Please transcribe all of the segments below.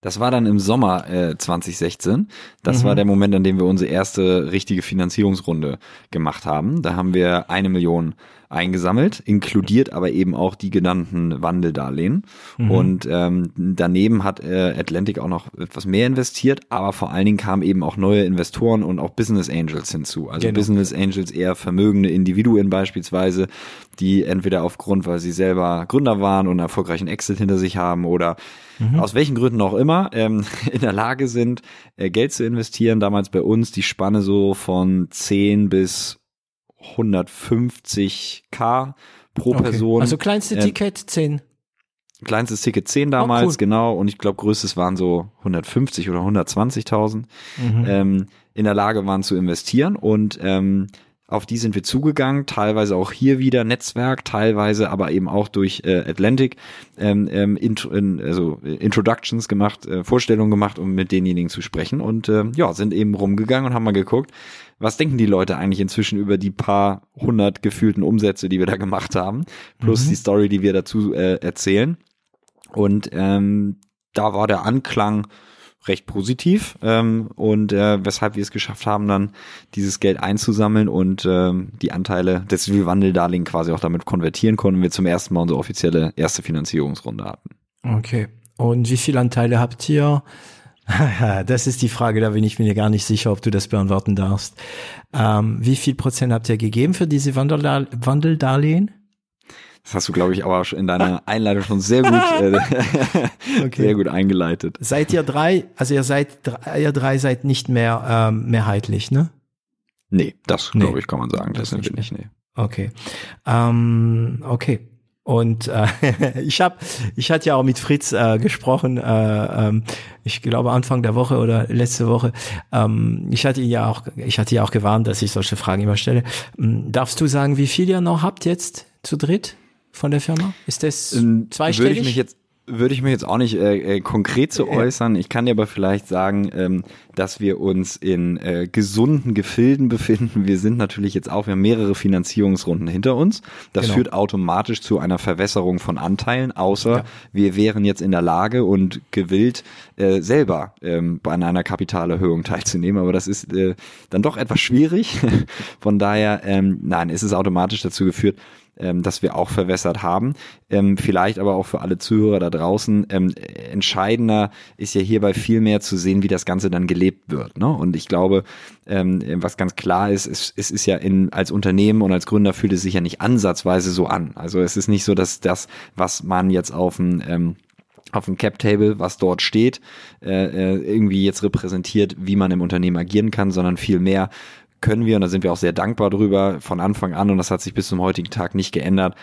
Das war dann im Sommer äh, 2016. Das mhm. war der Moment, an dem wir unsere erste richtige Finanzierungsrunde gemacht haben. Da haben wir eine Million eingesammelt, inkludiert aber eben auch die genannten Wandeldarlehen. Mhm. Und ähm, daneben hat äh, Atlantic auch noch etwas mehr investiert, aber vor allen Dingen kamen eben auch neue Investoren und auch Business Angels hinzu. Also genau. Business Angels eher vermögende Individuen beispielsweise, die entweder aufgrund, weil sie selber Gründer waren und einen erfolgreichen Exit hinter sich haben oder mhm. aus welchen Gründen auch immer ähm, in der Lage sind, äh, Geld zu investieren. Damals bei uns die Spanne so von 10 bis 150k pro okay. Person. Also kleinste äh, Ticket 10. Kleinstes Ticket 10 damals, oh, cool. genau. Und ich glaube, größtes waren so 150 oder 120.000 mhm. ähm, in der Lage waren zu investieren. Und ähm, auf die sind wir zugegangen, teilweise auch hier wieder Netzwerk, teilweise aber eben auch durch äh, Atlantic ähm, ähm, int in, also Introductions gemacht, äh, Vorstellungen gemacht, um mit denjenigen zu sprechen und äh, ja, sind eben rumgegangen und haben mal geguckt, was denken die Leute eigentlich inzwischen über die paar hundert gefühlten Umsätze, die wir da gemacht haben, plus mhm. die Story, die wir dazu äh, erzählen. Und ähm, da war der Anklang recht positiv ähm, und äh, weshalb wir es geschafft haben, dann dieses Geld einzusammeln und ähm, die Anteile des Wandeldarlehen quasi auch damit konvertieren konnten wir zum ersten Mal unsere offizielle erste Finanzierungsrunde hatten. Okay. Und wie viele Anteile habt ihr? das ist die Frage, da bin ich mir gar nicht sicher, ob du das beantworten darfst. Ähm, wie viel Prozent habt ihr gegeben für diese Wandeldarlehen? Das hast du, glaube ich, aber in deiner Einleitung schon sehr gut, äh, okay. sehr gut eingeleitet. Seid ihr drei, also ihr seid, ihr drei seid nicht mehr ähm, mehrheitlich, ne? Nee, das glaube ich, kann man sagen. Das, das sind wir nicht, nee. Okay. Ähm, okay. Und äh, ich habe, ich hatte ja auch mit Fritz äh, gesprochen, äh, ähm, ich glaube Anfang der Woche oder letzte Woche. Ähm, ich hatte ihn ja auch, ich hatte ja auch gewarnt, dass ich solche Fragen immer stelle. Ähm, darfst du sagen, wie viel ihr noch habt jetzt zu dritt? Von der Firma? Ist das ähm, zweistellig? Würde ich mich jetzt würde ich mir jetzt auch nicht äh, äh, konkret zu so äußern. Ich kann dir aber vielleicht sagen, ähm, dass wir uns in äh, gesunden Gefilden befinden. Wir sind natürlich jetzt auch, wir haben mehrere Finanzierungsrunden hinter uns. Das genau. führt automatisch zu einer Verwässerung von Anteilen, außer ja. wir wären jetzt in der Lage und gewillt, äh, selber ähm, bei einer Kapitalerhöhung teilzunehmen. Aber das ist äh, dann doch etwas schwierig. von daher, ähm, nein, es ist automatisch dazu geführt, ähm, das wir auch verwässert haben. Ähm, vielleicht aber auch für alle Zuhörer da draußen. Ähm, entscheidender ist ja hierbei viel mehr zu sehen, wie das Ganze dann gelebt wird. Ne? Und ich glaube, ähm, was ganz klar ist, es, es ist ja in, als Unternehmen und als Gründer fühlt es sich ja nicht ansatzweise so an. Also es ist nicht so, dass das, was man jetzt auf dem ähm, auf dem Cap-Table, was dort steht, äh, äh, irgendwie jetzt repräsentiert, wie man im Unternehmen agieren kann, sondern vielmehr können wir, und da sind wir auch sehr dankbar drüber, von Anfang an, und das hat sich bis zum heutigen Tag nicht geändert,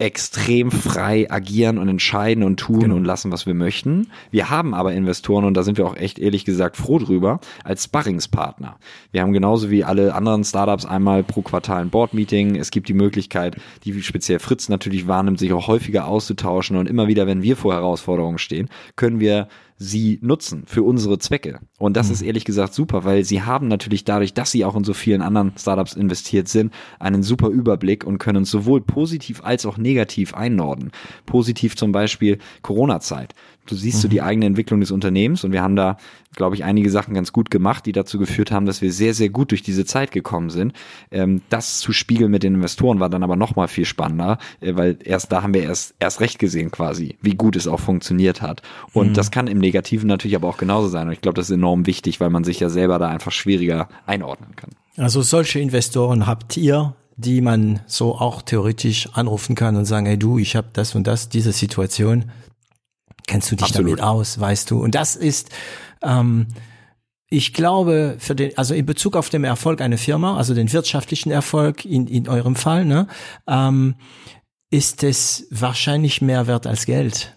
extrem frei agieren und entscheiden und tun genau. und lassen, was wir möchten. Wir haben aber Investoren, und da sind wir auch echt ehrlich gesagt froh drüber, als Sparringspartner. Wir haben genauso wie alle anderen Startups einmal pro Quartal ein Board-Meeting. Es gibt die Möglichkeit, die speziell Fritz natürlich wahrnimmt, sich auch häufiger auszutauschen und immer wieder, wenn wir vor Herausforderungen stehen, können wir sie nutzen für unsere Zwecke. Und das mhm. ist ehrlich gesagt super, weil sie haben natürlich dadurch, dass sie auch in so vielen anderen Startups investiert sind, einen super Überblick und können sowohl positiv als auch negativ einnorden. Positiv zum Beispiel Corona-Zeit. Du siehst mhm. so die eigene Entwicklung des Unternehmens und wir haben da, glaube ich, einige Sachen ganz gut gemacht, die dazu geführt haben, dass wir sehr, sehr gut durch diese Zeit gekommen sind. Ähm, das zu spiegeln mit den Investoren war dann aber nochmal viel spannender, äh, weil erst da haben wir erst, erst recht gesehen quasi, wie gut es auch funktioniert hat. Und mhm. das kann im Negativen natürlich aber auch genauso sein. Und ich glaube, das ist enorm wichtig, weil man sich ja selber da einfach schwieriger einordnen kann. Also solche Investoren habt ihr, die man so auch theoretisch anrufen kann und sagen, hey du, ich habe das und das, diese Situation, Kennst du dich Absolut. damit aus, weißt du? Und das ist, ähm, ich glaube, für den, also in Bezug auf den Erfolg einer Firma, also den wirtschaftlichen Erfolg in, in eurem Fall, ne, ähm, ist es wahrscheinlich mehr wert als Geld.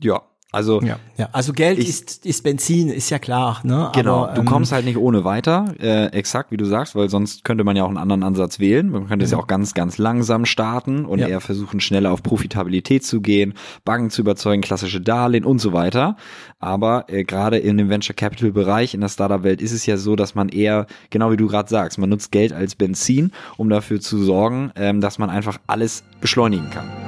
Ja, Also, ja, ja. also Geld ich, ist, ist Benzin, ist ja klar. Ne? Genau, Aber, du ähm, kommst halt nicht ohne weiter, äh, exakt wie du sagst, weil sonst könnte man ja auch einen anderen Ansatz wählen. Man könnte es ja. ja auch ganz, ganz langsam starten und ja. eher versuchen, schneller auf Profitabilität zu gehen, Banken zu überzeugen, klassische Darlehen und so weiter. Aber äh, gerade in dem Venture Capital Bereich, in der Startup-Welt ist es ja so, dass man eher, genau wie du gerade sagst, man nutzt Geld als Benzin, um dafür zu sorgen, ähm, dass man einfach alles beschleunigen kann.